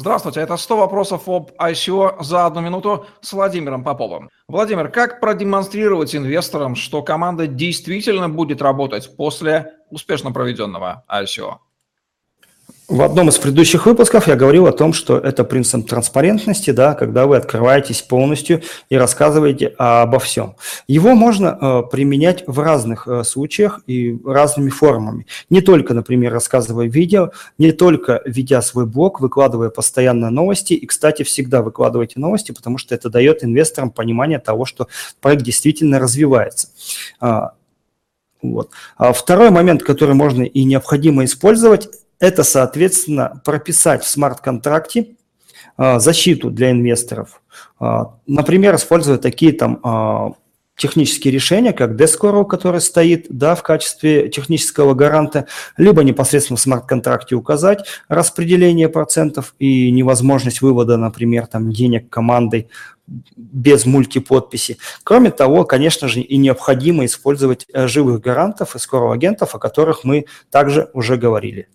Здравствуйте, это 100 вопросов об ICO за одну минуту с Владимиром Поповым. Владимир, как продемонстрировать инвесторам, что команда действительно будет работать после успешно проведенного ICO? В одном из предыдущих выпусков я говорил о том, что это принцип транспарентности, да, когда вы открываетесь полностью и рассказываете обо всем. Его можно э, применять в разных э, случаях и разными формами. Не только, например, рассказывая видео, не только ведя свой блог, выкладывая постоянно новости. И, кстати, всегда выкладывайте новости, потому что это дает инвесторам понимание того, что проект действительно развивается. А, вот. А второй момент, который можно и необходимо использовать, это, соответственно, прописать в смарт-контракте а, защиту для инвесторов. А, например, используя такие там а, технические решения, как Descoro, который стоит да, в качестве технического гаранта, либо непосредственно в смарт-контракте указать распределение процентов и невозможность вывода, например, там, денег командой без мультиподписи. Кроме того, конечно же, и необходимо использовать э, живых гарантов и скоро агентов, о которых мы также уже говорили.